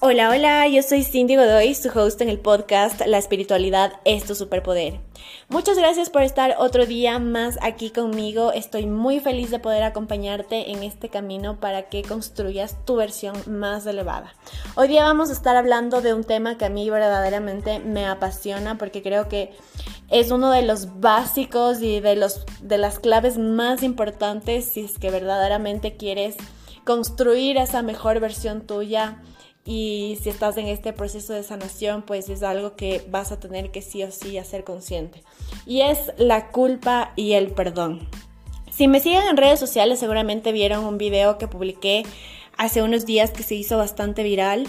Hola, hola, yo soy Cindy Godoy, su host en el podcast La espiritualidad es tu superpoder. Muchas gracias por estar otro día más aquí conmigo. Estoy muy feliz de poder acompañarte en este camino para que construyas tu versión más elevada. Hoy día vamos a estar hablando de un tema que a mí verdaderamente me apasiona porque creo que es uno de los básicos y de, los, de las claves más importantes si es que verdaderamente quieres construir esa mejor versión tuya y si estás en este proceso de sanación, pues es algo que vas a tener que sí o sí hacer consciente. Y es la culpa y el perdón. Si me siguen en redes sociales, seguramente vieron un video que publiqué hace unos días que se hizo bastante viral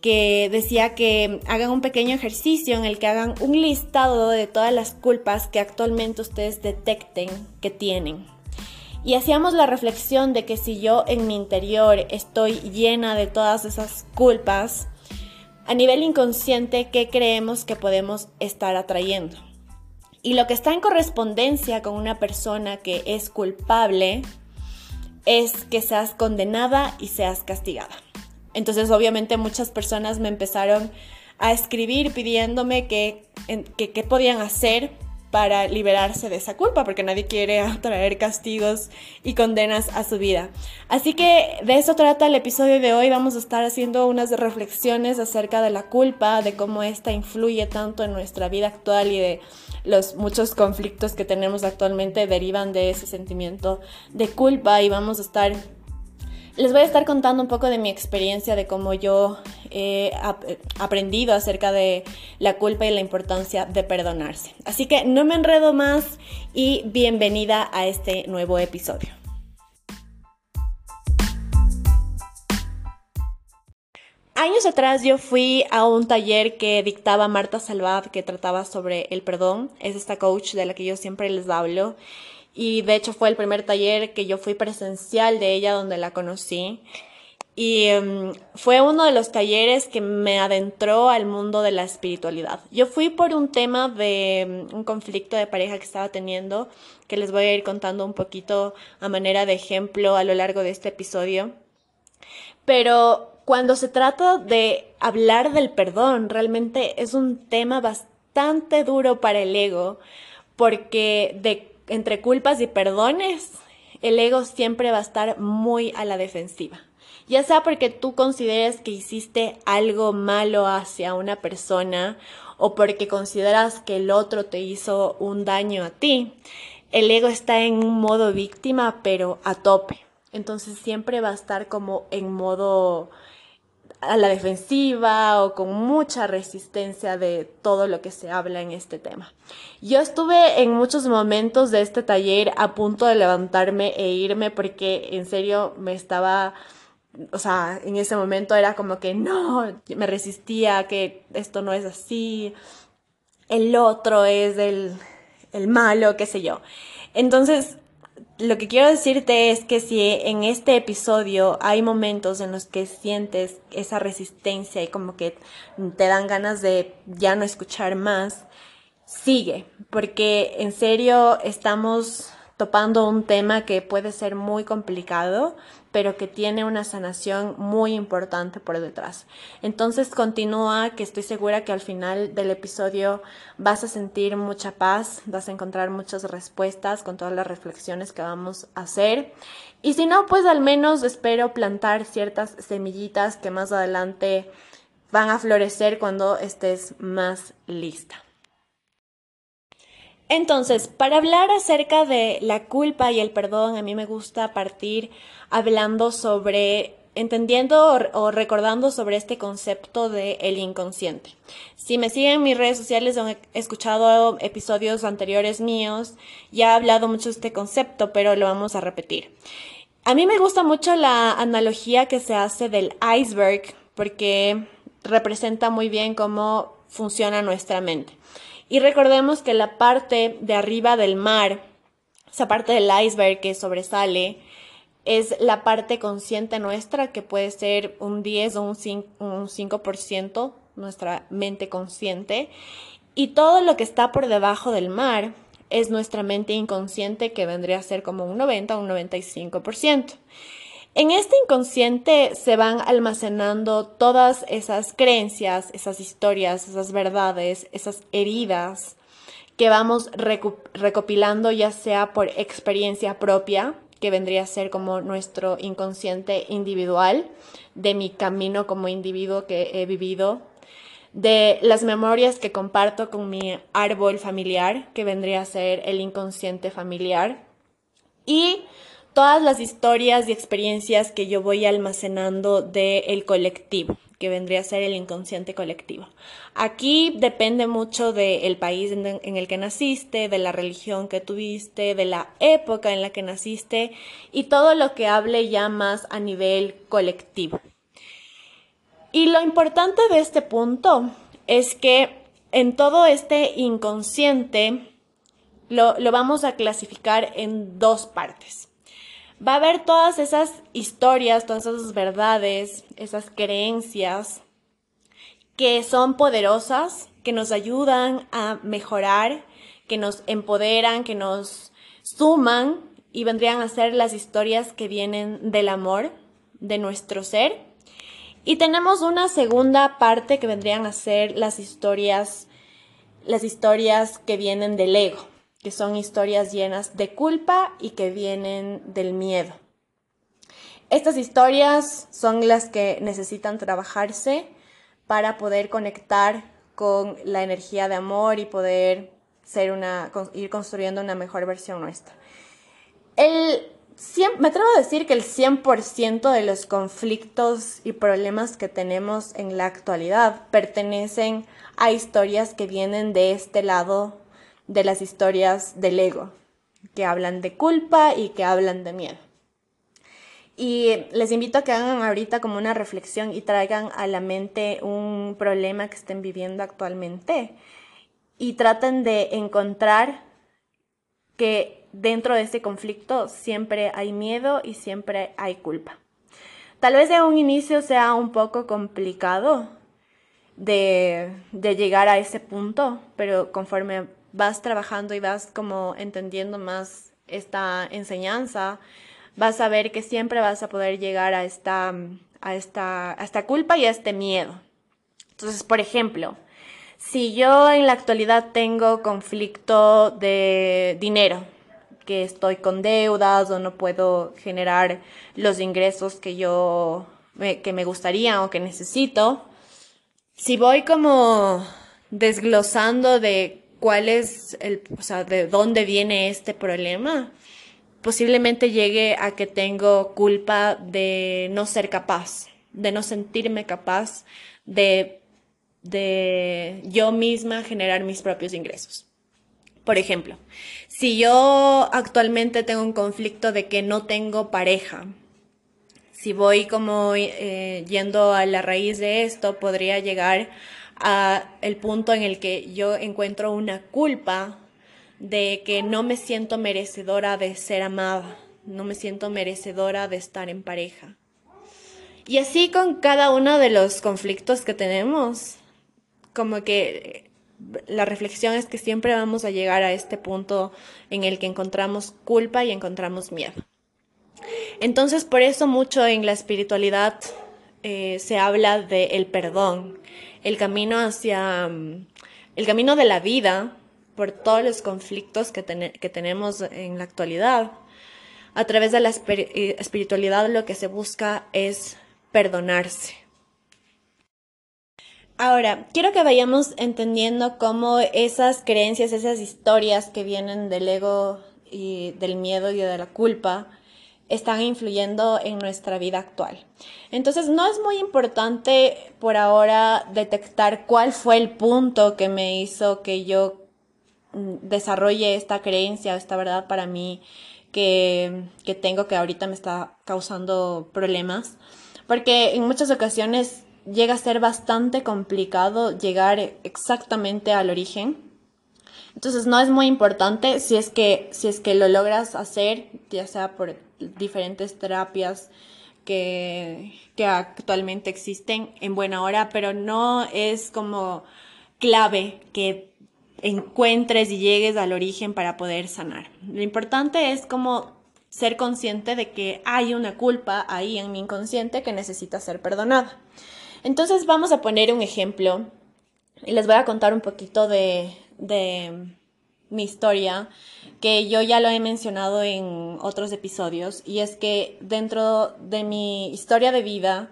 que decía que hagan un pequeño ejercicio en el que hagan un listado de todas las culpas que actualmente ustedes detecten que tienen. Y hacíamos la reflexión de que si yo en mi interior estoy llena de todas esas culpas, a nivel inconsciente, ¿qué creemos que podemos estar atrayendo? Y lo que está en correspondencia con una persona que es culpable es que seas condenada y seas castigada. Entonces, obviamente, muchas personas me empezaron a escribir pidiéndome que, qué podían hacer para liberarse de esa culpa, porque nadie quiere traer castigos y condenas a su vida. Así que de eso trata el episodio de hoy. Vamos a estar haciendo unas reflexiones acerca de la culpa, de cómo esta influye tanto en nuestra vida actual y de los muchos conflictos que tenemos actualmente derivan de ese sentimiento de culpa y vamos a estar les voy a estar contando un poco de mi experiencia, de cómo yo he aprendido acerca de la culpa y la importancia de perdonarse. Así que no me enredo más y bienvenida a este nuevo episodio. Años atrás yo fui a un taller que dictaba Marta Salvad que trataba sobre el perdón. Es esta coach de la que yo siempre les hablo y de hecho fue el primer taller que yo fui presencial de ella donde la conocí. Y em, fue uno de los talleres que me adentró al mundo de la espiritualidad. Yo fui por un tema de em, un conflicto de pareja que estaba teniendo, que les voy a ir contando un poquito a manera de ejemplo a lo largo de este episodio. Pero cuando se trata de hablar del perdón, realmente es un tema bastante duro para el ego, porque de entre culpas y perdones, el ego siempre va a estar muy a la defensiva. Ya sea porque tú consideres que hiciste algo malo hacia una persona o porque consideras que el otro te hizo un daño a ti, el ego está en un modo víctima, pero a tope. Entonces siempre va a estar como en modo a la defensiva o con mucha resistencia de todo lo que se habla en este tema. Yo estuve en muchos momentos de este taller a punto de levantarme e irme porque en serio me estaba, o sea, en ese momento era como que no, me resistía, que esto no es así, el otro es el, el malo, qué sé yo. Entonces, lo que quiero decirte es que si en este episodio hay momentos en los que sientes esa resistencia y como que te dan ganas de ya no escuchar más, sigue, porque en serio estamos topando un tema que puede ser muy complicado, pero que tiene una sanación muy importante por detrás. Entonces continúa, que estoy segura que al final del episodio vas a sentir mucha paz, vas a encontrar muchas respuestas con todas las reflexiones que vamos a hacer. Y si no, pues al menos espero plantar ciertas semillitas que más adelante van a florecer cuando estés más lista. Entonces, para hablar acerca de la culpa y el perdón, a mí me gusta partir hablando sobre, entendiendo o, recordando sobre este concepto de el inconsciente. Si me siguen en mis redes sociales han escuchado episodios anteriores míos, ya he hablado mucho de este concepto, pero lo vamos a repetir. A mí me gusta mucho la analogía que se hace del iceberg porque representa muy bien cómo funciona nuestra mente. Y recordemos que la parte de arriba del mar, esa parte del iceberg que sobresale, es la parte consciente nuestra, que puede ser un 10 o un 5%, nuestra mente consciente. Y todo lo que está por debajo del mar es nuestra mente inconsciente, que vendría a ser como un 90 o un 95%. En este inconsciente se van almacenando todas esas creencias, esas historias, esas verdades, esas heridas que vamos recopilando ya sea por experiencia propia, que vendría a ser como nuestro inconsciente individual, de mi camino como individuo que he vivido, de las memorias que comparto con mi árbol familiar, que vendría a ser el inconsciente familiar, y todas las historias y experiencias que yo voy almacenando del colectivo, que vendría a ser el inconsciente colectivo. Aquí depende mucho del país en, en, el que naciste, de la religión que tuviste, de la época en la que naciste y todo lo que hable ya más a nivel colectivo. Y lo importante de este punto es que en todo este inconsciente lo, vamos a clasificar en dos partes. Va a haber todas esas historias, todas esas verdades, esas creencias que son poderosas, que nos ayudan a mejorar, que nos empoderan, que nos suman y vendrían a ser las historias que vienen del amor, de nuestro ser. Y tenemos una segunda parte que vendrían a ser las historias, las historias que vienen del ego, que son historias llenas de culpa y que vienen del miedo. Estas historias son las que necesitan trabajarse para poder conectar con la energía de amor y poder ser una, ir construyendo una mejor versión nuestra. El me atrevo a decir que el 100% de los conflictos y problemas que tenemos en la actualidad pertenecen a historias que vienen de este lado de las historias del ego, que hablan de culpa y que hablan de miedo. Y les invito a que hagan ahorita como una reflexión y traigan a la mente un problema que estén viviendo actualmente y traten de encontrar que dentro de este conflicto siempre hay miedo y siempre hay culpa. Tal vez de un inicio sea un poco complicado de, llegar a ese punto, pero conforme vas trabajando y vas como entendiendo más esta enseñanza, vas a ver que siempre vas a poder llegar a esta, a esta, culpa y a este miedo. Entonces, por ejemplo, si yo en la actualidad tengo conflicto de dinero, que estoy con deudas o no puedo generar los ingresos que yo que me gustaría o que necesito. Si voy como desglosando de cuál es el, o sea, de dónde viene este problema, posiblemente llegue a que tengo culpa de no ser capaz, de no sentirme capaz de, de yo misma generar mis propios ingresos. Por ejemplo, si yo actualmente tengo un conflicto de que no tengo pareja, si voy como eh, yendo a la raíz de esto, podría llegar a el punto en el que yo encuentro una culpa de que no me siento merecedora de ser amada, no me siento merecedora de estar en pareja. Y así con cada uno de los conflictos que tenemos, como que la reflexión es que siempre vamos a llegar a este punto en el que encontramos culpa y encontramos miedo. Entonces, por eso mucho en la espiritualidad eh, se habla del el perdón, el camino hacia el camino de la vida por todos los conflictos que, que tenemos en la actualidad. A través de la eh, espiritualidad lo que se busca es perdonarse, Ahora, quiero que vayamos entendiendo cómo esas creencias, esas historias que vienen del ego y del miedo y de la culpa están influyendo en nuestra vida actual. Entonces, no es muy importante por ahora detectar cuál fue el punto que me hizo que yo mm, desarrolle esta creencia, esta verdad para mí que, que tengo que ahorita me está causando problemas. Porque en muchas ocasiones llega a ser bastante complicado llegar exactamente al origen. Entonces no es muy importante si es que, si es que lo logras hacer, ya sea por diferentes terapias que, que actualmente existen en buena hora, pero no es como clave que encuentres y llegues al origen para poder sanar. Lo importante es como ser consciente de que hay una culpa ahí en mi inconsciente que necesita ser perdonada. Entonces vamos a poner un ejemplo y les voy a contar un poquito de, de mi historia, que yo ya lo he mencionado en otros episodios, y es que dentro de mi historia de vida,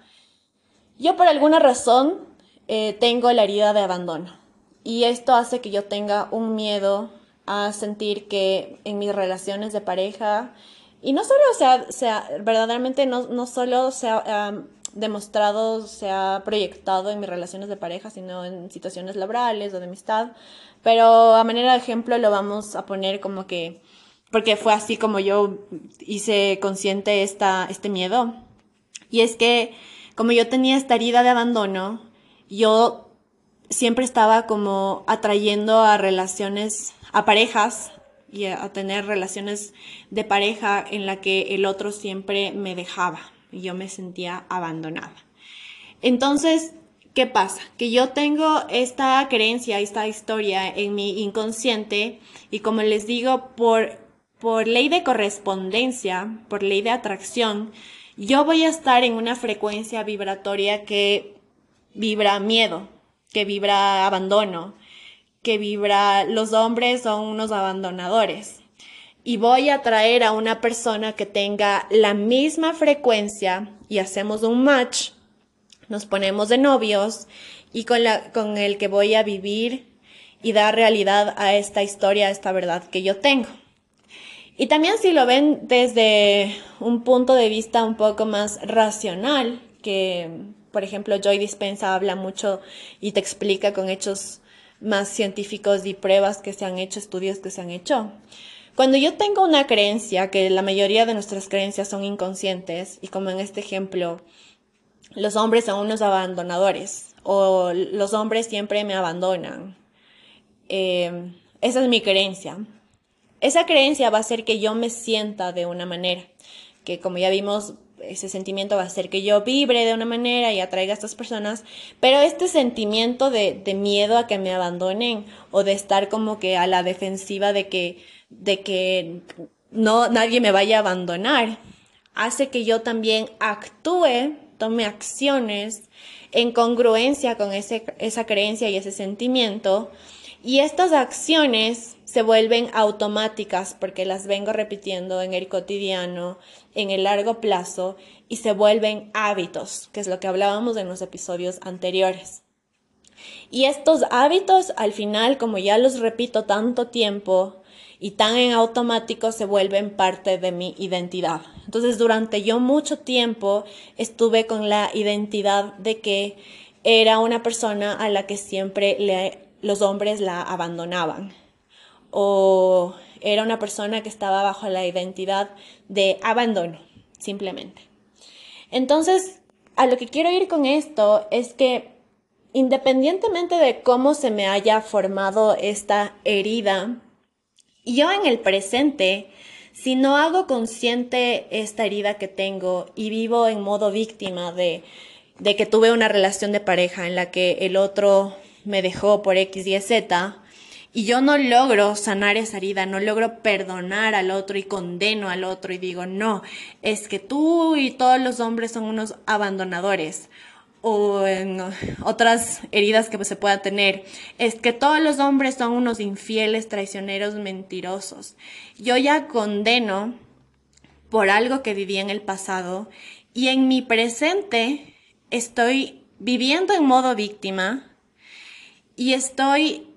yo por alguna razón eh, tengo la herida de abandono. Y esto hace que yo tenga un miedo a sentir que en mis relaciones de pareja, y no solo sea, sea verdaderamente no, no solo sea demostrado, se ha proyectado en mis relaciones de pareja, sino en situaciones laborales o de amistad. Pero a manera de ejemplo lo vamos a poner como que, porque fue así como yo hice consciente esta, este miedo. Y es que como yo tenía esta herida de abandono, yo siempre estaba como atrayendo a relaciones, a parejas y a tener relaciones de pareja en la que el otro siempre me dejaba yo me sentía abandonada. Entonces, ¿qué pasa? Que yo tengo esta creencia, esta historia en mi inconsciente y como les digo, por, por ley de correspondencia, por ley de atracción, yo voy a estar en una frecuencia vibratoria que vibra miedo, que vibra abandono, que vibra los hombres son unos abandonadores y voy a traer a una persona que tenga la misma frecuencia y hacemos un match, nos ponemos de novios y con, la, con el que voy a vivir y dar realidad a esta historia, a esta verdad que yo tengo. Y también si lo ven desde un punto de vista un poco más racional, que por ejemplo Joy Dispensa habla mucho y te explica con hechos más científicos y pruebas que se han hecho, estudios que se han hecho. Cuando yo tengo una creencia, que la mayoría de nuestras creencias son inconscientes, y como en este ejemplo, los hombres son unos abandonadores, o los hombres siempre me abandonan. Eh, esa es mi creencia. Esa creencia va a hacer que yo me sienta de una manera, que como ya vimos, ese sentimiento va a hacer que yo vibre de una manera y atraiga a estas personas, pero este sentimiento de, de miedo a que me abandonen o de estar como que a la defensiva de que de que no nadie me vaya a abandonar, hace que yo también actúe, tome acciones en congruencia con ese, esa creencia y ese sentimiento. Y estas acciones se vuelven automáticas porque las vengo repitiendo en el cotidiano, en el largo plazo, y se vuelven hábitos, que es lo que hablábamos en los episodios anteriores. Y estos hábitos, al final, como ya los repito tanto tiempo, y tan en automático se vuelven parte de mi identidad. Entonces durante yo mucho tiempo estuve con la identidad de que era una persona a la que siempre los hombres la abandonaban o era una persona que estaba bajo la identidad de abandono, simplemente. Entonces, a lo que quiero ir con esto es que independientemente de cómo se me haya formado esta herida, yo en el presente, si no hago consciente esta herida que tengo y vivo en modo víctima de, de que tuve una relación de pareja en la que el otro me dejó por X y Z, y yo no logro sanar esa herida, no logro perdonar al otro y condeno al otro y digo, no, es que tú y todos los hombres son unos abandonadores o en otras heridas que se pueda tener, es que todos los hombres son unos infieles, traicioneros, mentirosos. Yo ya condeno por algo que viví en el pasado y en mi presente estoy viviendo en modo víctima y estoy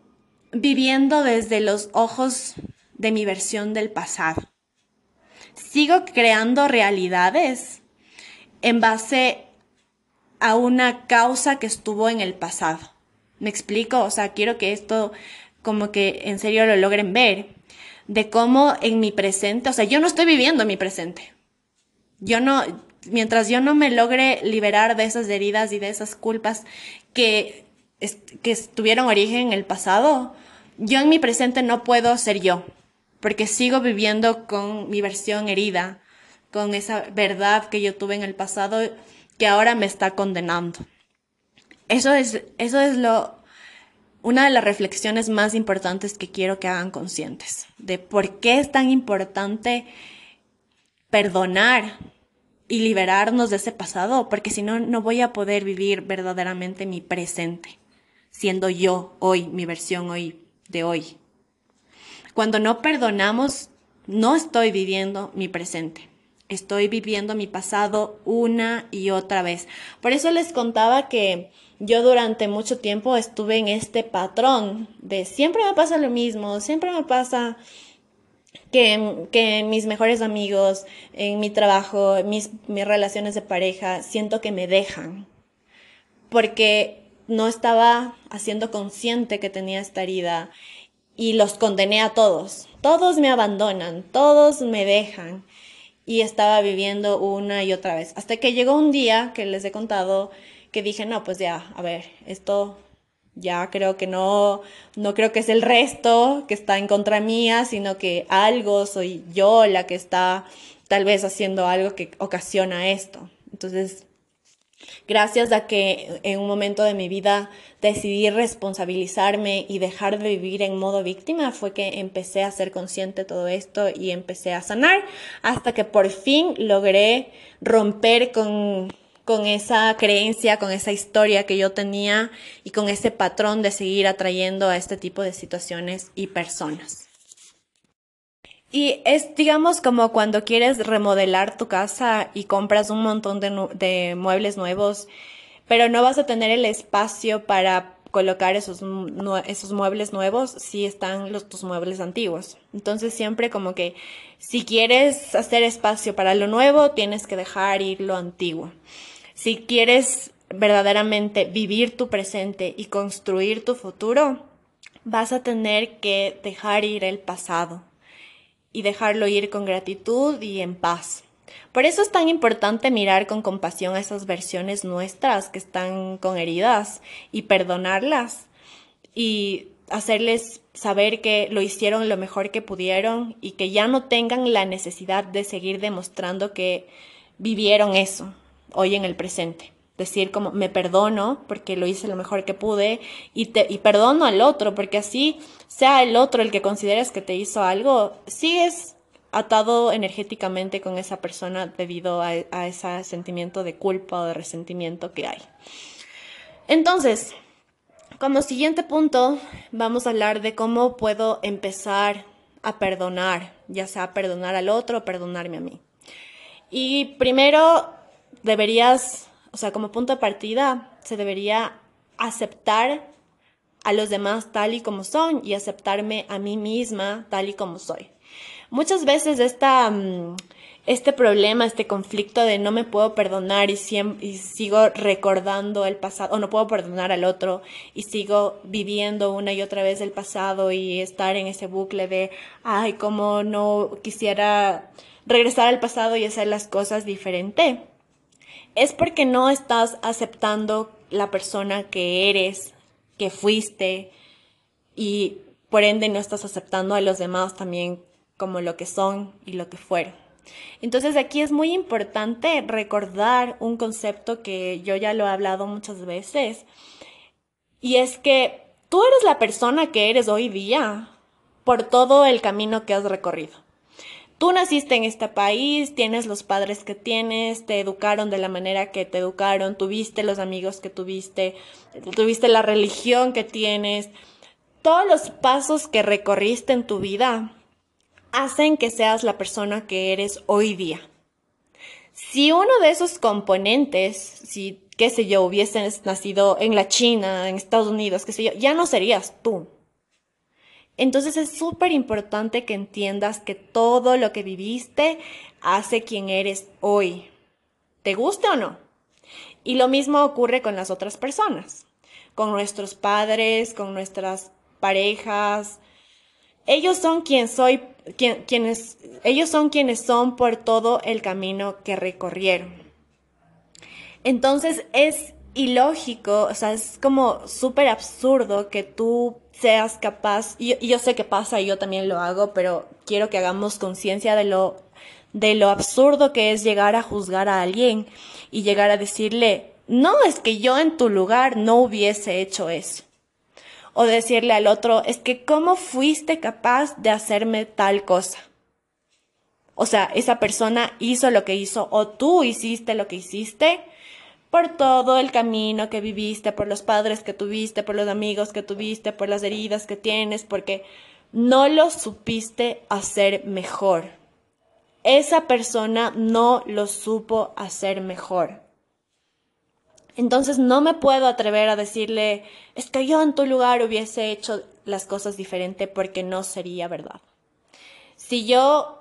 viviendo desde los ojos de mi versión del pasado. Sigo creando realidades en base a una causa que estuvo en el pasado. ¿Me explico? O sea, quiero que esto como que en serio lo logren ver, de cómo en mi presente, o sea, yo no estoy viviendo mi presente. Yo no, mientras yo no me logre liberar de esas heridas y de esas culpas que, que tuvieron origen en el pasado, yo en mi presente no puedo ser yo, porque sigo viviendo con mi versión herida, con esa verdad que yo tuve en el pasado que ahora me está condenando. Eso es, eso es lo, una de las reflexiones más importantes que quiero que hagan conscientes, de por qué es tan importante perdonar y liberarnos de ese pasado, porque si no, no voy a poder vivir verdaderamente mi presente, siendo yo hoy, mi versión hoy de hoy. Cuando no perdonamos, no estoy viviendo mi presente. Estoy viviendo mi pasado una y otra vez. Por eso les contaba que yo durante mucho tiempo estuve en este patrón de siempre me pasa lo mismo, siempre me pasa que, mis mejores amigos, en mi trabajo, mis, mis relaciones de pareja, siento que me dejan. Porque no estaba haciendo consciente que tenía esta herida y los condené a todos. Todos me abandonan, todos me dejan. Y estaba viviendo una y otra vez. Hasta que llegó un día que les he contado que dije, no, pues ya, a ver, esto ya creo que no, no creo que es el resto que está en contra mía, sino que algo soy yo la que está tal vez haciendo algo que ocasiona esto. Entonces, gracias a que en un momento de mi vida decidí responsabilizarme y dejar de vivir en modo víctima, fue que empecé a ser consciente de todo esto y empecé a sanar hasta que por fin logré romper con con esa creencia, con esa historia que yo tenía y con ese patrón de seguir atrayendo a este tipo de situaciones y personas. Y es, digamos, como cuando quieres remodelar tu casa y compras un montón de, muebles nuevos, pero no vas a tener el espacio para colocar esos, esos muebles nuevos si están los, tus muebles antiguos. Entonces siempre como que si quieres hacer espacio para lo nuevo, tienes que dejar ir lo antiguo. Si quieres verdaderamente vivir tu presente y construir tu futuro, vas a tener que dejar ir el pasado y dejarlo ir con gratitud y en paz. Por eso es tan importante mirar con compasión a esas versiones nuestras que están con heridas y perdonarlas y hacerles saber que lo hicieron lo mejor que pudieron y que ya no tengan la necesidad de seguir demostrando que vivieron eso hoy en el presente. Decir como me perdono porque lo hice lo mejor que pude y, te, y perdono al otro porque así sea el otro el que consideres que te hizo algo, sigues atado energéticamente con esa persona debido a, a ese sentimiento de culpa o de resentimiento que hay. Entonces, como siguiente punto, vamos a hablar de cómo puedo empezar a perdonar, ya sea perdonar al otro o perdonarme a mí. Y primero deberías, o sea, como punto de partida, se debería aceptar a los demás tal y como son y aceptarme a mí misma tal y como soy. Muchas veces esta, mm, este problema, este conflicto de no me puedo perdonar y, y sigo recordando el pasado, o no puedo perdonar al otro y sigo viviendo una y otra vez el pasado y estar en ese bucle de, ay, como no quisiera regresar al pasado y hacer las cosas diferente es porque no estás aceptando la persona que eres, que fuiste y por ende no estás aceptando a los demás también como lo que son y lo que fueron. Entonces aquí es muy importante recordar un concepto que yo ya lo he hablado muchas veces y es que tú eres la persona que eres hoy día por todo el camino que has recorrido tú naciste en este país, tienes los padres que tienes, te educaron de la manera que te educaron, tuviste los amigos que tuviste, tuviste la religión que tienes, todos los pasos que recorriste en tu vida hacen que seas la persona que eres hoy día. Si uno de esos componentes, si, qué sé yo, hubieses nacido en la China, en Estados Unidos, qué sé yo, ya no serías tú entonces es súper importante que entiendas que todo lo que viviste hace quien eres hoy. ¿Te guste o no? Y lo mismo ocurre con las otras personas, con nuestros padres, con nuestras parejas. Ellos son quien soy, quienes, ellos son quienes son por todo el camino que recorrieron. Entonces es ilógico, o sea, es como súper absurdo que tú seas capaz, y, yo sé que pasa y yo también lo hago, pero quiero que hagamos conciencia de lo, de lo absurdo que es llegar a juzgar a alguien y llegar a decirle, no, es que yo en tu lugar no hubiese hecho eso. O decirle al otro, es que cómo fuiste capaz de hacerme tal cosa. O sea, esa persona hizo lo que hizo o tú hiciste lo que hiciste por todo el camino que viviste, por los padres que tuviste, por los amigos que tuviste, por las heridas que tienes, porque no lo supiste hacer mejor. Esa persona no lo supo hacer mejor. Entonces no me puedo atrever a decirle, es que yo en tu lugar hubiese hecho las cosas diferente porque no sería verdad. Si yo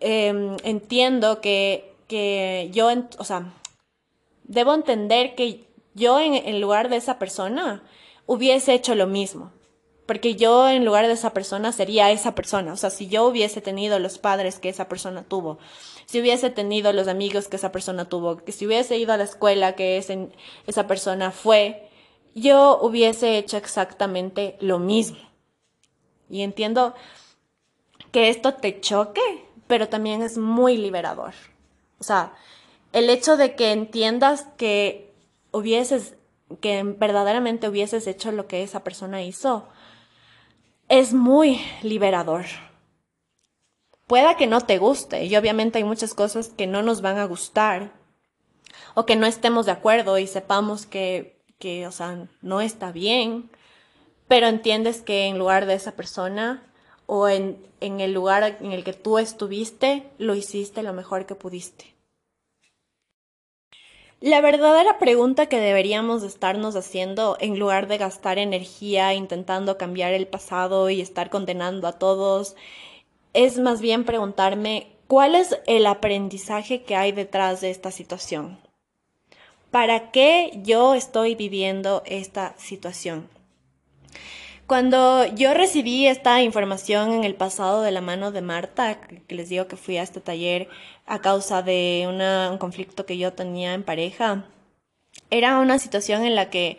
em, entiendo que, que yo, o sea, debo entender que yo en, lugar de esa persona hubiese hecho lo mismo. Porque yo en lugar de esa persona sería esa persona. O sea, si yo hubiese tenido los padres que esa persona tuvo, si hubiese tenido los amigos que esa persona tuvo, que si hubiese ido a la escuela que esa persona fue, yo hubiese hecho exactamente lo mismo. Y entiendo que esto te choque, pero también es muy liberador. O sea, el hecho de que entiendas que hubieses, que verdaderamente hubieses hecho lo que esa persona hizo, es muy liberador. Pueda que no te guste y obviamente hay muchas cosas que no nos van a gustar o que no estemos de acuerdo y sepamos que, que o sea, no está bien, pero entiendes que en lugar de esa persona o en, en el lugar en el que tú estuviste, lo hiciste lo mejor que pudiste. La verdadera pregunta que deberíamos estarnos haciendo en lugar de gastar energía intentando cambiar el pasado y estar condenando a todos, es más bien preguntarme cuál es el aprendizaje que hay detrás de esta situación. ¿Para qué yo estoy viviendo esta situación? Cuando yo recibí esta información en el pasado de la mano de Marta, que les digo que fui a este taller a causa de un conflicto que yo tenía en pareja, era una situación en la que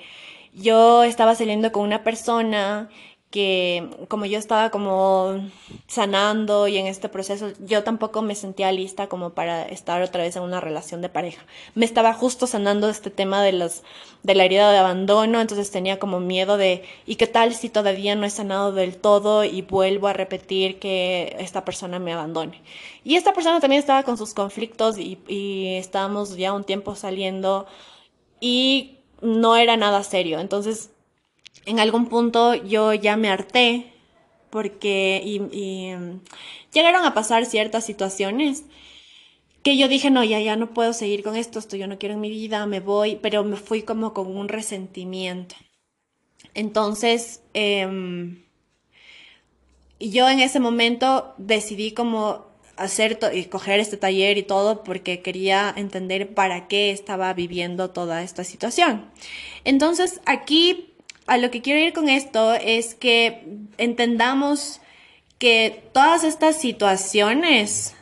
yo estaba saliendo con una persona que como yo estaba como sanando y en este proceso, yo tampoco me sentía lista como para estar otra vez en una relación de pareja. Me estaba justo sanando este tema de los de la herida de abandono, entonces tenía como miedo de ¿y qué tal si todavía no he sanado del todo y vuelvo a repetir que esta persona me abandone? Y esta persona también estaba con sus conflictos y, y estábamos ya un tiempo saliendo y no era nada serio. Entonces en algún punto yo ya me harté porque y, mm, llegaron a pasar ciertas situaciones que yo dije, no, ya, ya no puedo seguir con esto, esto yo no quiero en mi vida, me voy, pero me fui como con un resentimiento. Entonces, eh, yo en ese momento decidí como hacer y coger este taller y todo porque quería entender para qué estaba viviendo toda esta situación. Entonces, aquí a lo que quiero ir con esto es que entendamos que todas estas situaciones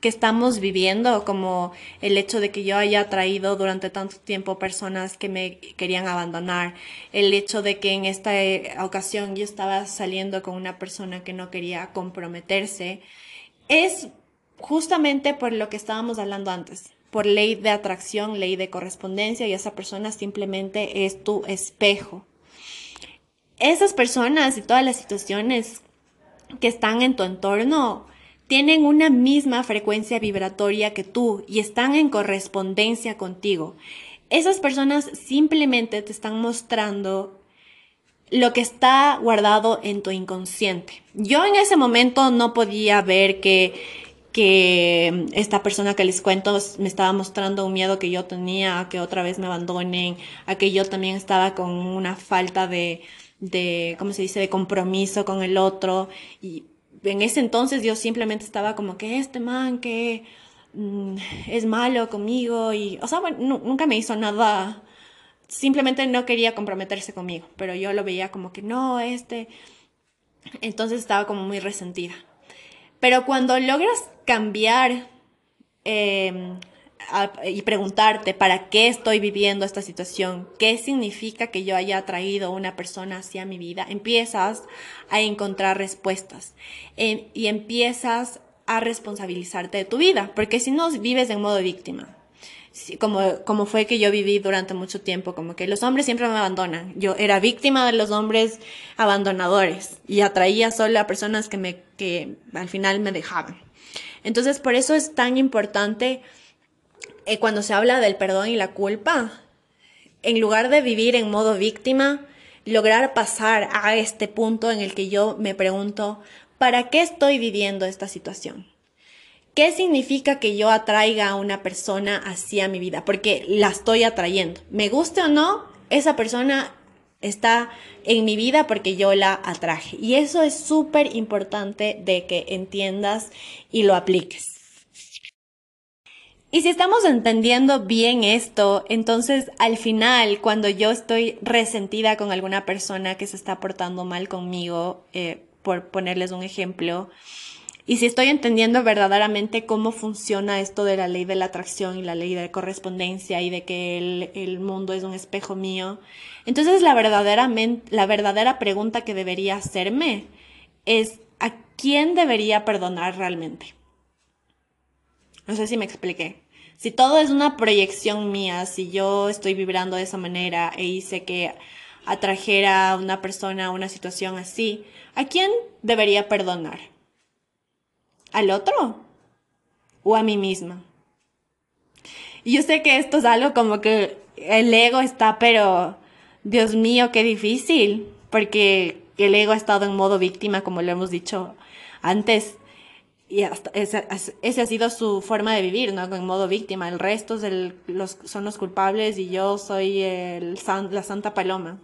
que estamos viviendo, como el hecho de que yo haya traído durante tanto tiempo personas que me querían abandonar, el hecho de que en esta ocasión yo estaba saliendo con una persona que no quería comprometerse, es justamente por lo que estábamos hablando antes, por ley de atracción, ley de correspondencia, y esa persona simplemente es tu espejo esas personas y todas las situaciones que están en tu entorno tienen una misma frecuencia vibratoria que tú y están en correspondencia contigo. Esas personas simplemente te están mostrando lo que está guardado en tu inconsciente. Yo en ese momento no podía ver que, que esta persona que les cuento me estaba mostrando un miedo que yo tenía a que otra vez me abandonen, a que yo también estaba con una falta de, de, ¿cómo se dice?, de compromiso con el otro. Y en ese entonces yo simplemente estaba como que este man que mm, es malo conmigo y, o sea, nunca me hizo nada, simplemente no quería comprometerse conmigo, pero yo lo veía como que no, este, entonces estaba como muy resentida. Pero cuando logras cambiar eh, y preguntarte para qué estoy viviendo esta situación, qué significa que yo haya traído una persona hacia mi vida, empiezas a encontrar respuestas y empiezas a responsabilizarte de tu vida, porque si no vives en modo víctima. Como, como fue que yo viví durante mucho tiempo, como que los hombres siempre me abandonan. Yo era víctima de los hombres abandonadores y atraía solo a personas que, me, que al final me dejaban. Entonces, por eso es tan importante eh, cuando se habla del perdón y la culpa, en lugar de vivir en modo víctima, lograr pasar a este punto en el que yo me pregunto, ¿para qué estoy viviendo esta situación? ¿Qué significa que yo atraiga a una persona hacia mi vida? Porque la estoy atrayendo. Me guste o no, esa persona está en mi vida porque yo la atraje. Y eso es súper importante de que entiendas y lo apliques. Y si estamos entendiendo bien esto, entonces al final, cuando yo estoy resentida con alguna persona que se está portando mal conmigo, eh, por ponerles un ejemplo, y si estoy entendiendo verdaderamente cómo funciona esto de la ley de la atracción y la ley de correspondencia y de que el, mundo es un espejo mío, entonces la la verdadera pregunta que debería hacerme es ¿a quién debería perdonar realmente? No sé si me expliqué. Si todo es una proyección mía, si yo estoy vibrando de esa manera e hice que atrajera a una persona a una situación así, ¿a quién debería perdonar? al otro o a mí misma. Y yo sé que esto es algo como que el ego está, pero Dios mío, qué difícil, porque el ego ha estado en modo víctima, como lo hemos dicho antes, y hasta ese, ha sido su forma de vivir, ¿no? En modo víctima. El resto los, son los culpables y yo soy el, la Santa Paloma.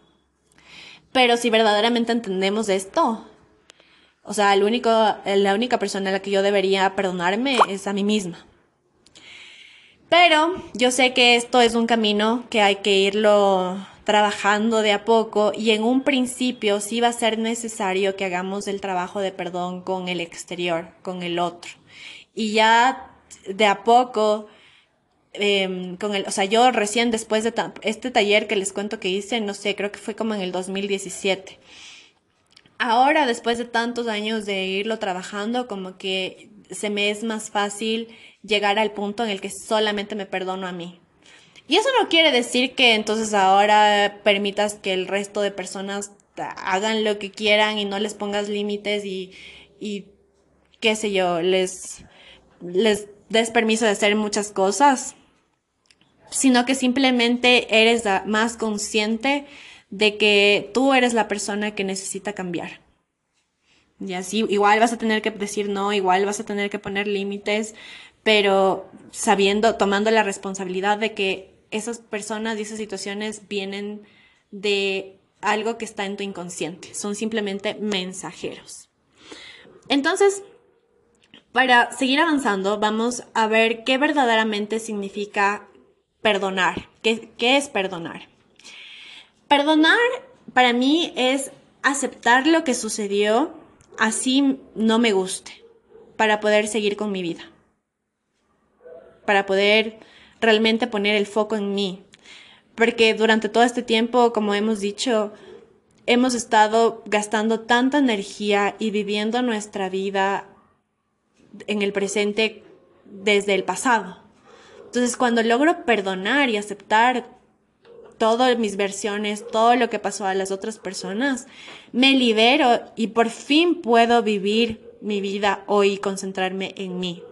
Pero si verdaderamente entendemos esto, o sea, el único, la única persona a la que yo debería perdonarme es a mí misma. Pero yo sé que esto es un camino que hay que irlo trabajando de a poco y en un principio sí va a ser necesario que hagamos el trabajo de perdón con el exterior, con el otro. Y ya de a poco, em, con el, o sea, yo recién después de este taller que les cuento que hice, no sé, creo que fue como en el 2017 ahora, después de tantos años de irlo trabajando, como que se me es más fácil llegar al punto en el que solamente me perdono a mí. Y eso no quiere decir que entonces ahora permitas que el resto de personas hagan lo que quieran y no les pongas límites y, y qué sé yo, les, les des permiso de hacer muchas cosas, sino que simplemente eres más consciente de que tú eres la persona que necesita cambiar. Y así, igual vas a tener que decir no, igual vas a tener que poner límites, pero sabiendo, tomando la responsabilidad de que esas personas y esas situaciones vienen de algo que está en tu inconsciente, son simplemente mensajeros. Entonces, para seguir avanzando, vamos a ver qué verdaderamente significa perdonar. ¿Qué, qué es perdonar? Perdonar para mí es aceptar lo que sucedió, así no me guste, para poder seguir con mi vida, para poder realmente poner el foco en mí. Porque durante todo este tiempo, como hemos dicho, hemos estado gastando tanta energía y viviendo nuestra vida en el presente desde el pasado. Entonces, cuando logro perdonar y aceptar todas mis versiones, todo lo que pasó a las otras personas, me libero y por fin puedo vivir mi vida hoy y concentrarme en mí.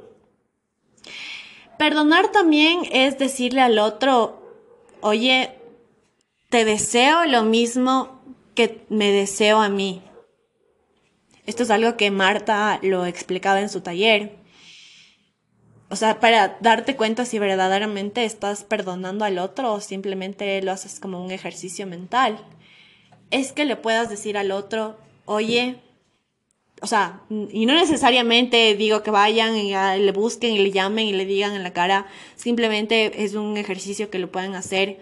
Perdonar también es decirle al otro, oye, te deseo lo mismo que me deseo a mí. Esto es algo que Marta lo explicaba en su taller o sea, para darte cuenta si verdaderamente estás perdonando al otro o simplemente lo haces como un ejercicio mental, es que le puedas decir al otro, oye, o sea, y no necesariamente digo que vayan y le busquen y le llamen y le digan en la cara, simplemente es un ejercicio que lo pueden hacer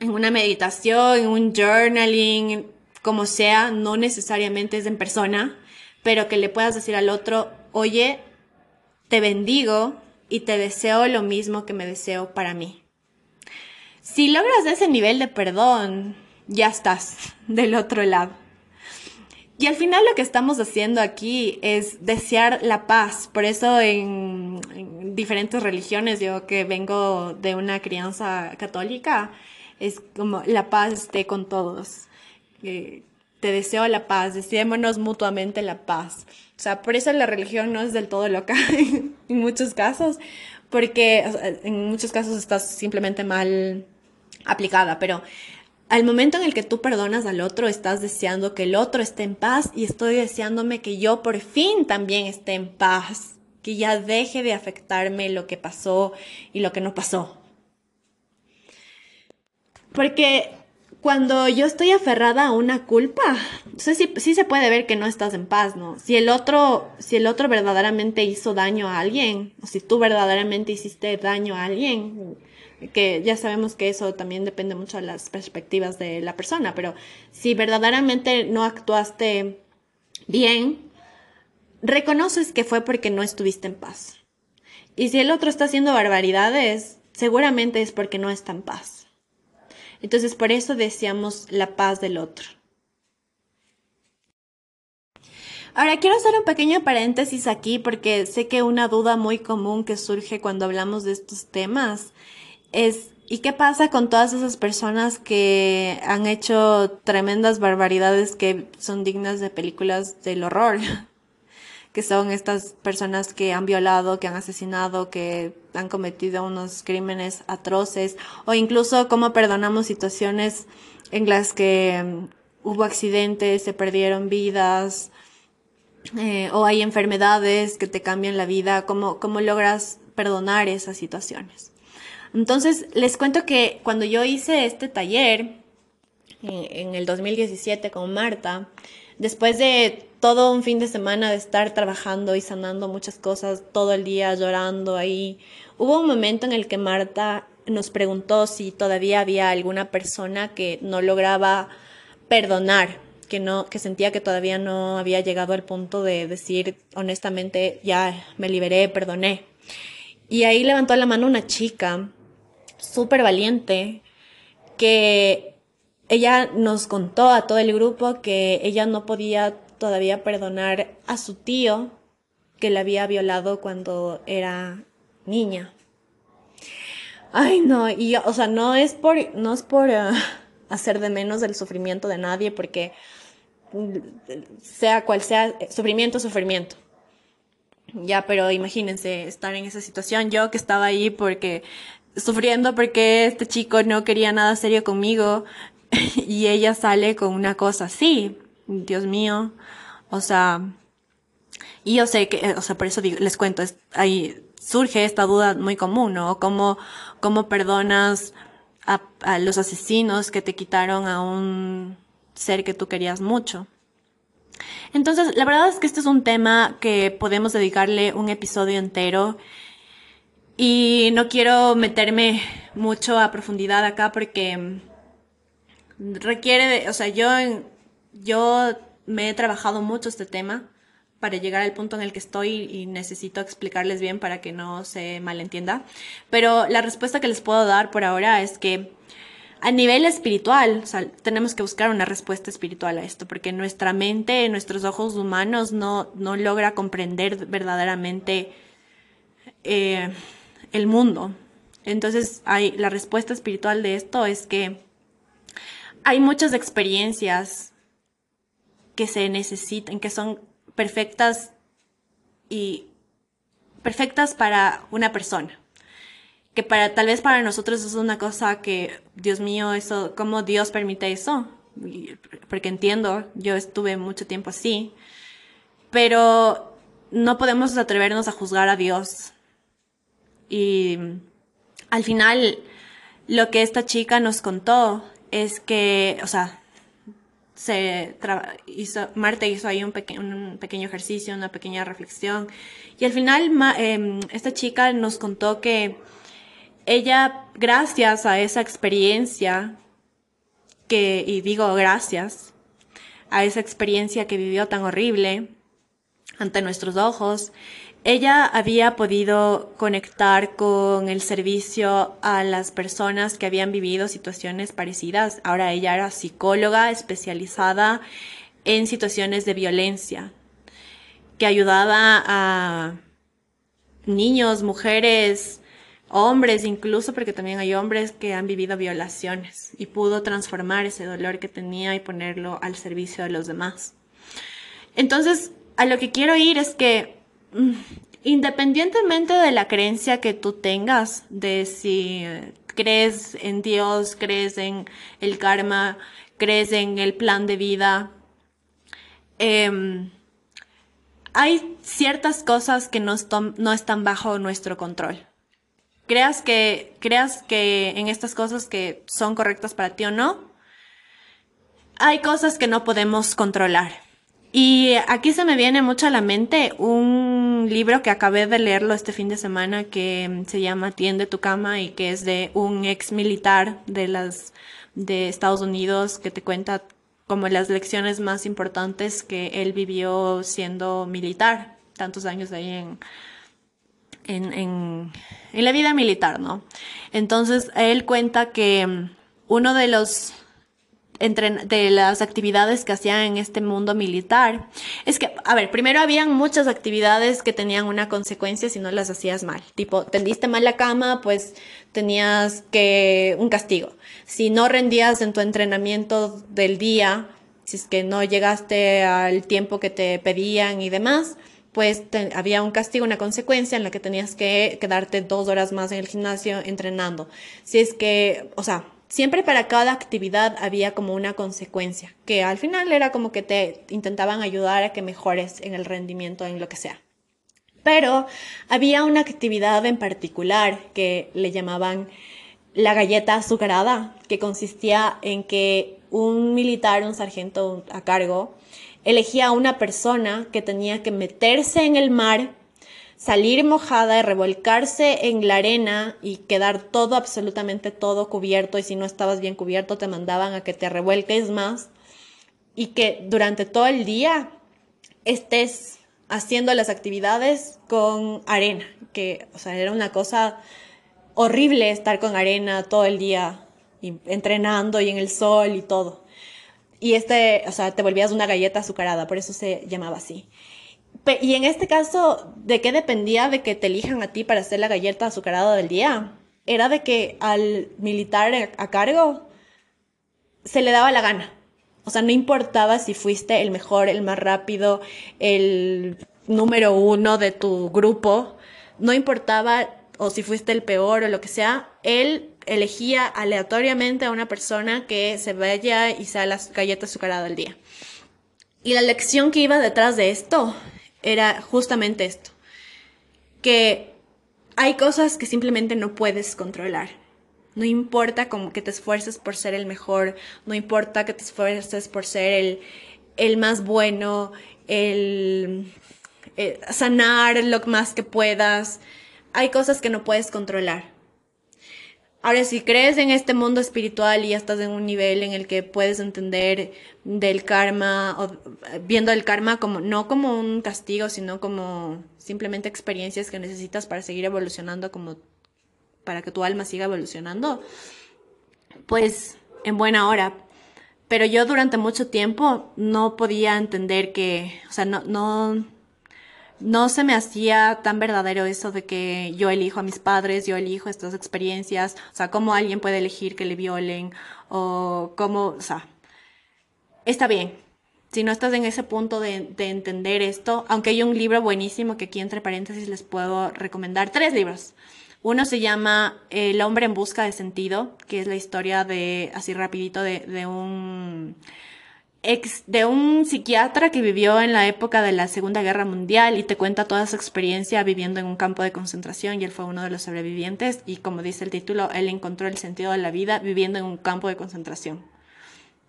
en una meditación, en un journaling, como sea, no necesariamente es en persona, pero que le puedas decir al otro, oye, te bendigo y te deseo lo mismo que me deseo para mí. Si logras ese nivel de perdón, ya estás del otro lado. Y al final lo que estamos haciendo aquí es desear la paz. Por eso en, diferentes religiones, yo que vengo de una crianza católica, es como la paz esté con todos. Eh, te deseo la paz, deseémonos mutuamente la paz. O sea, por eso la religión no es del todo loca en muchos casos, porque en muchos casos estás simplemente mal aplicada, pero al momento en el que tú perdonas al otro, estás deseando que el otro esté en paz y estoy deseándome que yo por fin también esté en paz, que ya deje de afectarme lo que pasó y lo que no pasó. Porque cuando yo estoy aferrada a una culpa, sí, sí se puede ver que no estás en paz, ¿no? Si el otro, si el otro verdaderamente hizo daño a alguien, o si tú verdaderamente hiciste daño a alguien, que ya sabemos que eso también depende mucho de las perspectivas de la persona, pero si verdaderamente no actuaste bien, reconoces que fue porque no estuviste en paz. Y si el otro está haciendo barbaridades, seguramente es porque no está en paz. Entonces por eso deseamos la paz del otro. Ahora quiero hacer un pequeño paréntesis aquí porque sé que una duda muy común que surge cuando hablamos de estos temas es ¿y qué pasa con todas esas personas que han hecho tremendas barbaridades que son dignas de películas del horror? que son estas personas que han violado, que han asesinado, que han cometido unos crímenes atroces, o incluso cómo perdonamos situaciones en las que mm, hubo accidentes, se perdieron vidas, eh, o hay enfermedades que te cambian la vida, cómo, cómo logras perdonar esas situaciones. Entonces, les cuento que cuando yo hice este taller, eh, en el 2017 con Marta, después de todo un fin de semana de estar trabajando y sanando muchas cosas, todo el día llorando ahí, hubo un momento en el que Marta nos preguntó si todavía había alguna persona que no lograba perdonar, que no que sentía que todavía no había llegado al punto de decir honestamente ya me liberé, perdoné. Y ahí levantó la mano una chica súper valiente que ella nos contó a todo el grupo que ella no podía todavía perdonar a su tío que la había violado cuando era niña. Ay, no, y o sea, no es por, no es por eh, hacer de menos el sufrimiento de nadie, porque mm, sea cual sea, sufrimiento, sufrimiento. Ya, pero imagínense estar en esa situación. Yo que estaba ahí porque sufriendo porque este chico no quería nada serio conmigo, y ella sale con una cosa así, Dios mío, o sea, y yo sé que, o sea, por eso les cuento, ahí surge esta duda muy común, ¿no? ¿Cómo, cómo perdonas a, a los asesinos que te quitaron a un ser que tú querías mucho? Entonces, la verdad es que este es un tema que podemos dedicarle un episodio entero y no quiero meterme mucho a profundidad acá porque requiere de, o sea, yo, yo me he trabajado mucho este tema para llegar al punto en el que estoy y necesito explicarles bien para que no se malentienda. Pero la respuesta que les puedo dar por ahora es que a nivel espiritual, o sea, tenemos que buscar una respuesta espiritual a esto, porque nuestra mente, nuestros ojos humanos no, no logra comprender verdaderamente eh, el mundo. Entonces, hay, la respuesta espiritual de esto es que hay muchas experiencias que se necesitan, que son perfectas y perfectas para una persona. Que para, tal vez para nosotros es una cosa que, Dios mío, eso, ¿cómo Dios permite eso? Porque entiendo, yo estuve mucho tiempo así, pero no podemos atrevernos a juzgar a Dios. Y al final, lo que esta chica nos contó es que, o sea, se hizo, Marta hizo ahí un, un, pequeño ejercicio, una pequeña reflexión. Y al final em, esta chica nos contó que ella, gracias a esa experiencia, que, y digo gracias, a esa experiencia que vivió tan horrible ante nuestros ojos, ella había podido conectar con el servicio a las personas que habían vivido situaciones parecidas. Ahora ella era psicóloga especializada en situaciones de violencia, que ayudaba a niños, mujeres, hombres incluso, porque también hay hombres que han vivido violaciones y pudo transformar ese dolor que tenía y ponerlo al servicio de los demás. Entonces, a lo que quiero ir es que independientemente de la creencia que tú tengas, de si eh, crees en Dios, crees en el karma, crees en el plan de vida, em, hay ciertas cosas que no, no están bajo nuestro control. Creas que, creas que en estas cosas que son correctas para ti o no, hay cosas que no podemos controlar. Y aquí se me viene mucho a la mente un libro que acabé de leerlo este fin de semana que se llama Tiende tu cama y que es de un ex militar de las de Estados Unidos que te cuenta como las lecciones más importantes que él vivió siendo militar, tantos años ahí en, en, en, en la vida militar, ¿no? Entonces, él cuenta que uno de los de las actividades que hacían en este mundo militar. Es que, a ver, primero habían muchas actividades que tenían una consecuencia si no las hacías mal. Tipo, tendiste mal la cama, pues tenías que un castigo. Si no rendías en tu entrenamiento del día, si es que no llegaste al tiempo que te pedían y demás, pues había un castigo, una consecuencia en la que tenías que quedarte dos horas más en el gimnasio entrenando. Si es que, o sea, siempre para cada actividad había como una consecuencia, que al final era como que te intentaban ayudar a que mejores en el rendimiento en lo que sea. Pero había una actividad en particular que le llamaban la galleta azucarada, que consistía en que un militar, un sargento a cargo, elegía a una persona que tenía que meterse en el mar salir mojada y revolcarse en la arena y quedar todo, absolutamente todo cubierto y si no estabas bien cubierto te mandaban a que te revuelques más y que durante todo el día estés haciendo las actividades con arena, que o sea, era una cosa horrible estar con arena todo el día entrenando y en el sol y todo. Y este, o sea, te volvías una galleta azucarada, por eso se llamaba así. Y en este caso, ¿de qué dependía de que te elijan a ti para hacer la galleta azucarada del día? Era de que al militar a cargo se le daba la gana. O sea, no importaba si fuiste el mejor, el más rápido, el número uno de tu grupo, no importaba o si fuiste el peor o lo que sea, él elegía aleatoriamente a una persona que se vaya y sea la galleta azucarada del día. Y la lección que iba detrás de esto era justamente esto, que hay cosas que simplemente no puedes controlar. No importa como que te esfuerces por ser el mejor, no importa que te esfuerces por ser el, el más bueno, el, el sanar lo más que puedas. Hay cosas que no puedes controlar. Ahora, si crees en este mundo espiritual y ya estás en un nivel en el que puedes entender del karma, o viendo el karma como, no como un castigo, sino como simplemente experiencias que necesitas para seguir evolucionando, como para que tu alma siga evolucionando, pues en buena hora. Pero yo durante mucho tiempo no podía entender que, o sea, no, no, no se me hacía tan verdadero eso de que yo elijo a mis padres, yo elijo estas experiencias, o sea, cómo alguien puede elegir que le violen o cómo, o sea, está bien. Si no estás en ese punto de, entender esto, aunque hay un libro buenísimo que aquí entre paréntesis les puedo recomendar, tres libros. Uno se llama El hombre en busca de sentido, que es la historia de, así rapidito, de, de un ex de un psiquiatra que vivió en la época de la Segunda Guerra Mundial y te cuenta toda su experiencia viviendo en un campo de concentración y él fue uno de los sobrevivientes y como dice el título, él encontró el sentido de la vida viviendo en un campo de concentración.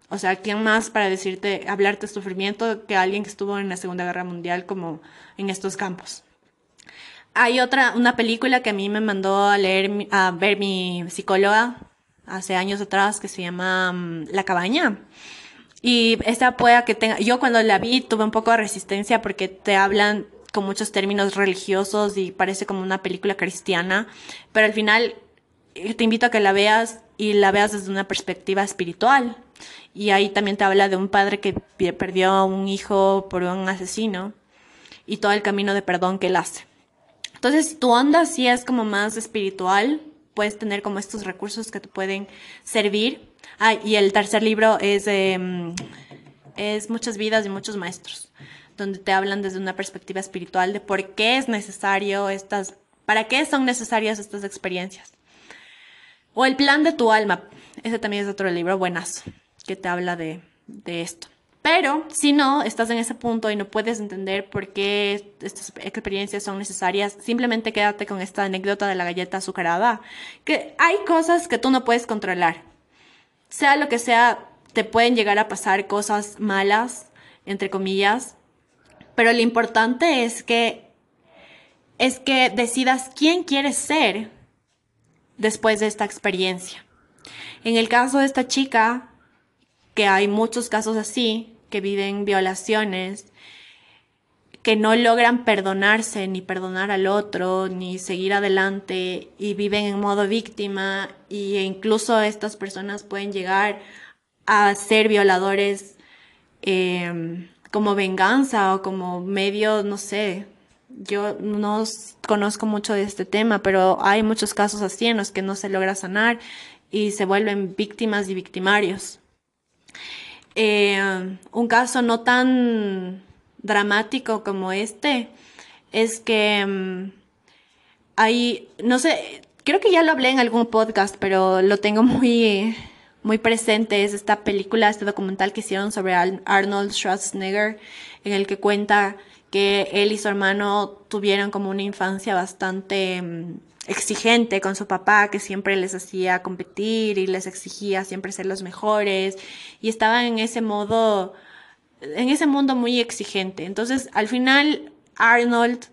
O sea, ¿quién más para decirte, hablarte de sufrimiento que alguien que estuvo en la Segunda Guerra Mundial como en estos campos? Hay otra, una película que a mí me mandó a leer, a ver mi psicóloga hace años atrás que se llama mm, La Cabaña y esta pueda que tenga, yo cuando la vi tuve un poco de resistencia porque te hablan con muchos términos religiosos y parece como una película cristiana, pero al final eh, te invito a que la veas y la veas desde una perspectiva espiritual. Y ahí también te habla de un padre que perdió a un hijo por un asesino y todo el camino de perdón que él hace. Entonces, tu onda sí es como más espiritual, puedes tener como estos recursos que te pueden servir. Ah, y el tercer libro es, eh, es Muchas vidas y muchos maestros, donde te hablan desde una perspectiva espiritual de por qué es necesario estas, para qué son necesarias estas experiencias. O el plan de tu alma, ese también es otro libro buenazo, que te habla de, de esto. Pero si no, estás en ese punto y no puedes entender por qué estas experiencias son necesarias, simplemente quédate con esta anécdota de la galleta azucarada, que hay cosas que tú no puedes controlar. Sea lo que sea, te pueden llegar a pasar cosas malas, entre comillas, pero lo importante es que es que decidas quién quieres ser después de esta experiencia. En el caso de esta chica, que hay muchos casos así, que viven violaciones, que no logran perdonarse, ni perdonar al otro, ni seguir adelante, y viven en modo víctima, e incluso estas personas pueden llegar a ser violadores em, como venganza o como medio, no sé, yo no conozco mucho de este tema, pero hay muchos casos así en los que no se logra sanar y se vuelven víctimas y victimarios. Eh, un caso no tan dramático como este es que mm, hay, no sé, creo que ya lo hablé en algún podcast, pero lo tengo muy, muy presente. Es esta película, este documental que hicieron sobre Arnold Schwarzenegger, en el que cuenta que él y su hermano tuvieron como una infancia bastante mm, exigente con su papá, que siempre les hacía competir y les exigía siempre ser los mejores y estaban en ese modo, en ese mundo muy exigente. Entonces, al final, Arnold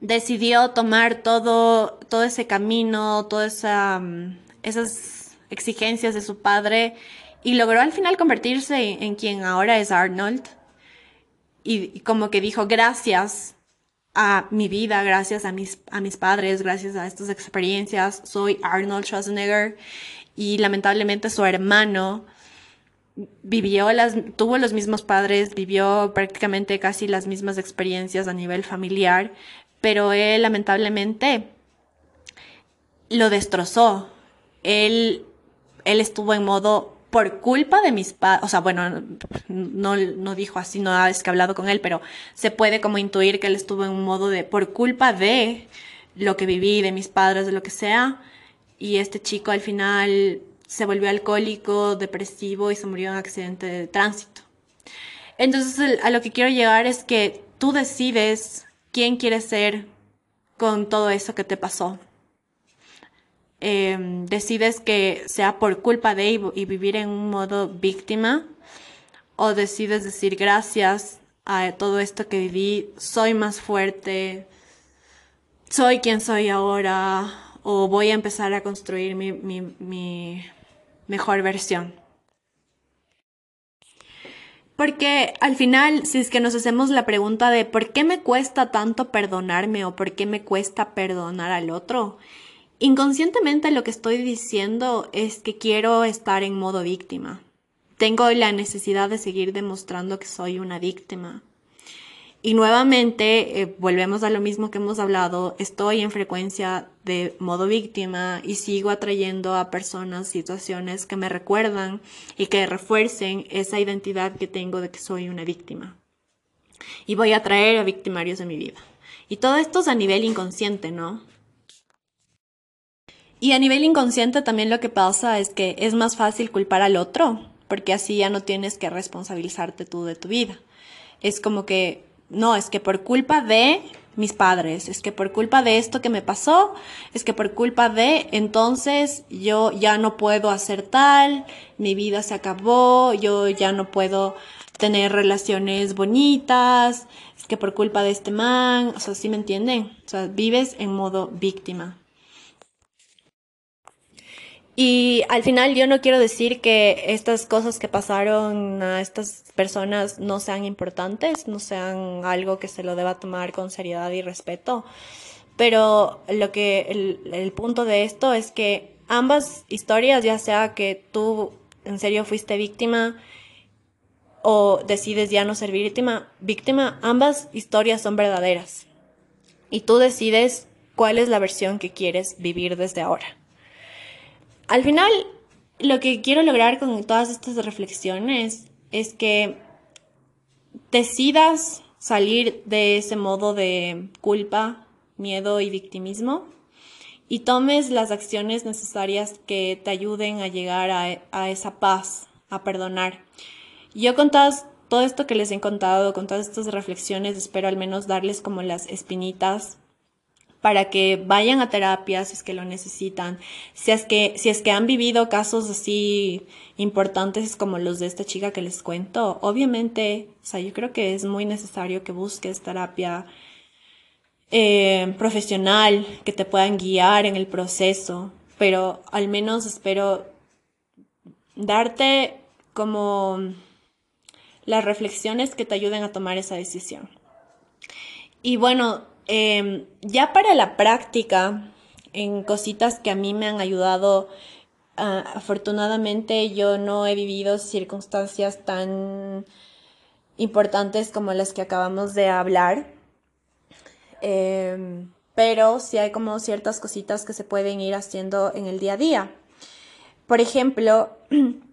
decidió tomar todo, todo ese camino, todas esa, mm, esas exigencias de su padre y logró al final convertirse en quien ahora es Arnold. Y, como que dijo, gracias a mi vida, gracias a mis, a mis padres, gracias a estas experiencias, soy Arnold Schwarzenegger y lamentablemente su hermano vivió las, tuvo los mismos padres, vivió prácticamente casi las mismas experiencias a nivel familiar, pero él lamentablemente lo destrozó. Él, él estuvo en modo por culpa de mis padres, o sea, bueno, no, no dijo así, no es que hablado con él, pero se puede como intuir que él estuvo en un modo de, por culpa de lo que viví, de mis padres, de lo que sea, y este chico al final se volvió alcohólico, depresivo y se murió en un accidente de tránsito. Entonces, a lo que quiero llegar es que tú decides quién quieres ser con todo eso que te pasó. Em, decides que sea por culpa de y, vivir en un modo víctima o decides decir gracias a todo esto que viví, soy más fuerte, soy quien soy ahora o voy a empezar a construir mi, mi mejor versión. Porque al final, si es que nos hacemos la pregunta de por qué me cuesta tanto perdonarme o por qué me cuesta perdonar al otro, Inconscientemente lo que estoy diciendo es que quiero estar en modo víctima. Tengo la necesidad de seguir demostrando que soy una víctima. Y nuevamente, eh, volvemos a lo mismo que hemos hablado, estoy en frecuencia de modo víctima y sigo atrayendo a personas, situaciones que me recuerdan y que refuercen esa identidad que tengo de que soy una víctima. Y voy a atraer a victimarios en mi vida. Y todo esto es a nivel inconsciente, ¿no? Y a nivel inconsciente también lo que pasa es que es más fácil culpar al otro, porque así ya no tienes que responsabilizarte tú de tu vida. Es como que, no, es que por culpa de mis padres, es que por culpa de esto que me pasó, es que por culpa de, entonces yo ya no puedo hacer tal, mi vida se acabó, yo ya no puedo tener relaciones bonitas, es que por culpa de este man, o sea, ¿sí me entienden? O sea, vives en modo víctima. Y al final yo no quiero decir que estas cosas que pasaron a estas personas no sean importantes, no sean algo que se lo deba tomar con seriedad y respeto, pero lo que el, punto de esto es que ambas historias, ya sea que tú en serio fuiste víctima o decides ya no ser víctima, víctima, ambas historias son verdaderas. y tú decides cuál es la versión que quieres vivir desde ahora. Al final, lo que quiero lograr con todas estas reflexiones es que decidas salir de ese modo de culpa, miedo y victimismo y tomes las acciones necesarias que te ayuden a llegar a, esa paz, a perdonar. Yo con todo esto que les he contado, con todas estas reflexiones, espero al menos darles como las espinitas para que vayan a terapia si es que lo necesitan. Si es que, si es que han vivido casos así importantes como los de esta chica que les cuento, obviamente, o sea, yo creo que es muy necesario que busques terapia eh, profesional, que te puedan guiar en el proceso, pero al menos espero darte como las reflexiones que te ayuden a tomar esa decisión. Y bueno, Em, ya para la práctica, en cositas que a mí me han ayudado, ah, afortunadamente yo no he vivido circunstancias tan importantes como las que acabamos de hablar. Em, pero sí hay como ciertas cositas que se pueden ir haciendo en el día a día. Por ejemplo,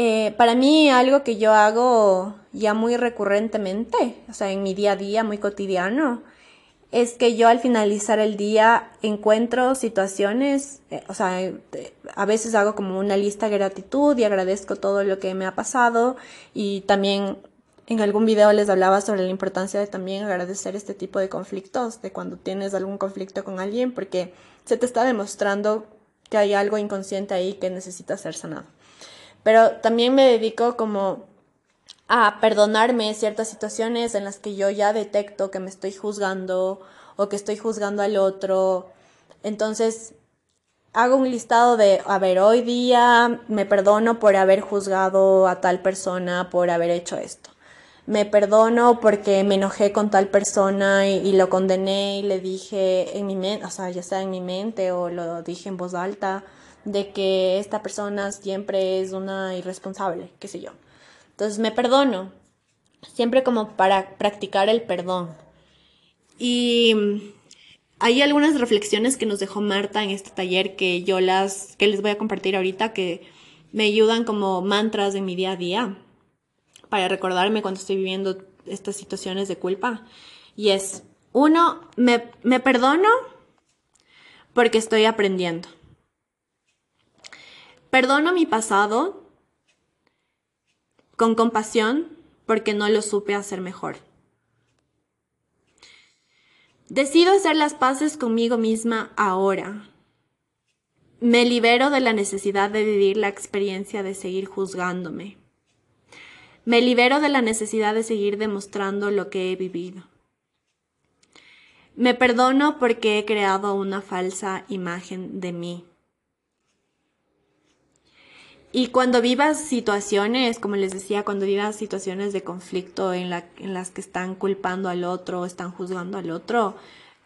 eh, para mí algo que yo hago ya muy recurrentemente, o sea, en mi día a día, muy cotidiano, es que yo al finalizar el día encuentro situaciones, eh, o sea, a veces hago como una lista de gratitud y agradezco todo lo que me ha pasado y también en algún video les hablaba sobre la importancia de también agradecer este tipo de conflictos, de cuando tienes algún conflicto con alguien, porque se te está demostrando que hay algo inconsciente ahí que necesita ser sanado. Pero también me dedico como a perdonarme ciertas situaciones en las que yo ya detecto que me estoy juzgando o que estoy juzgando al otro. Entonces, hago un listado de, a ver, hoy día me perdono por haber juzgado a tal persona, por haber hecho esto. Me perdono porque me enojé con tal persona y, lo condené y le dije en mi mente, o sea, ya sea en mi mente o lo dije en voz alta, de que esta persona siempre es una irresponsable, qué sé yo. Entonces me perdono, siempre como para practicar el perdón. Y hay algunas reflexiones que nos dejó Marta en este taller que yo las, que les voy a compartir ahorita, que me ayudan como mantras en mi día a día para recordarme cuando estoy viviendo estas situaciones de culpa. Y es, uno, me, me perdono porque estoy aprendiendo. Perdono mi pasado con compasión porque no lo supe hacer mejor. Decido hacer las paces conmigo misma ahora. Me libero de la necesidad de vivir la experiencia de seguir juzgándome. Me libero de la necesidad de seguir demostrando lo que he vivido. Me perdono porque he creado una falsa imagen de mí. Y cuando vivas situaciones, como les decía, cuando vivas situaciones de conflicto en, la, en las que están culpando al otro, están juzgando al otro,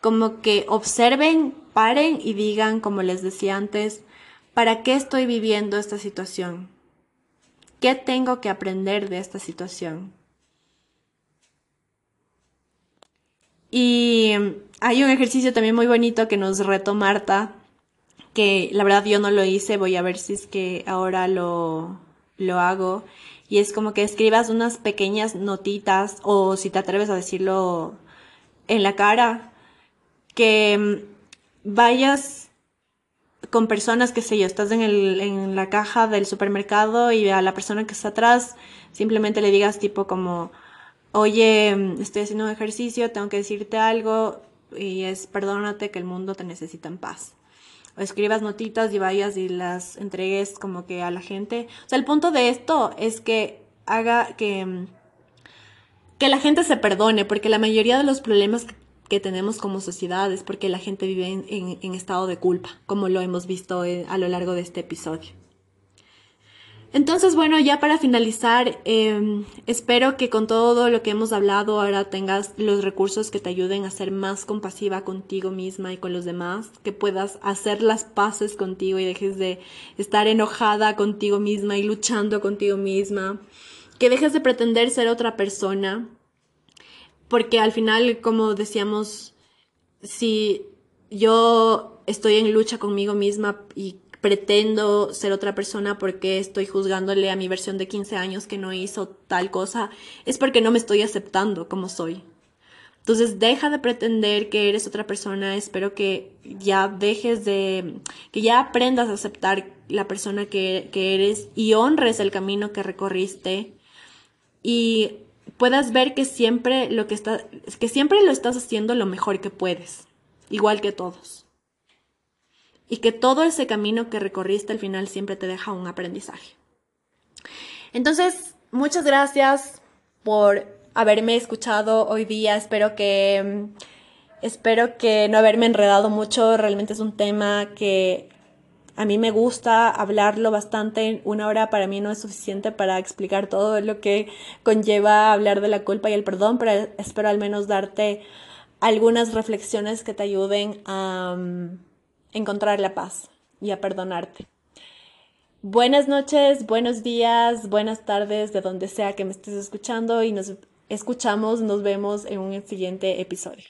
como que observen, paren y digan, como les decía antes, ¿para qué estoy viviendo esta situación? ¿Qué tengo que aprender de esta situación? Y hay un ejercicio también muy bonito que nos retó Marta, que la verdad yo no lo hice, voy a ver si es que ahora lo, lo hago. Y es como que escribas unas pequeñas notitas, o si te atreves a decirlo en la cara, que mm, vayas con personas, qué sé yo, estás en, el, en la caja del supermercado y a la persona que está atrás simplemente le digas tipo como, oye, mm, estoy haciendo un ejercicio, tengo que decirte algo y es perdónate que el mundo te necesita en paz escribas notitas y vayas y las entregues como que a la gente. O sea, el punto de esto es que haga que, que la gente se perdone, porque la mayoría de los problemas que tenemos como sociedad es porque la gente vive en, en estado de culpa, como lo hemos visto eh, a lo largo de este episodio. Entonces, bueno, ya para finalizar, em, espero que con todo lo que hemos hablado ahora tengas los recursos que te ayuden a ser más compasiva contigo misma y con los demás, que puedas hacer las paces contigo y dejes de estar enojada contigo misma y luchando contigo misma, que dejes de pretender ser otra persona, porque al final, como decíamos si yo estoy en lucha conmigo misma y pretendo ser otra persona porque estoy juzgándole a mi versión de 15 años que no hizo tal cosa, es porque no me estoy aceptando como soy. Entonces deja de pretender que eres otra persona, espero que ya dejes de, que ya aprendas a aceptar la persona que, eres y honres el camino que recorriste y puedas ver que siempre lo que está, que siempre lo estás haciendo lo mejor que puedes, igual que todos. Y que todo ese camino que recorriste al final siempre te deja un aprendizaje. Entonces, muchas gracias por haberme escuchado hoy día. Espero que espero que no haberme enredado mucho. Realmente es un tema que a mí me gusta hablarlo bastante. Una hora para mí no es suficiente para explicar todo lo que conlleva hablar de la culpa y el perdón, pero espero al menos darte algunas reflexiones que te ayuden a mm, encontrar la paz y a perdonarte. Buenas noches, buenos días, buenas tardes, de donde sea que me estés escuchando y nos escuchamos, nos vemos en un siguiente episodio.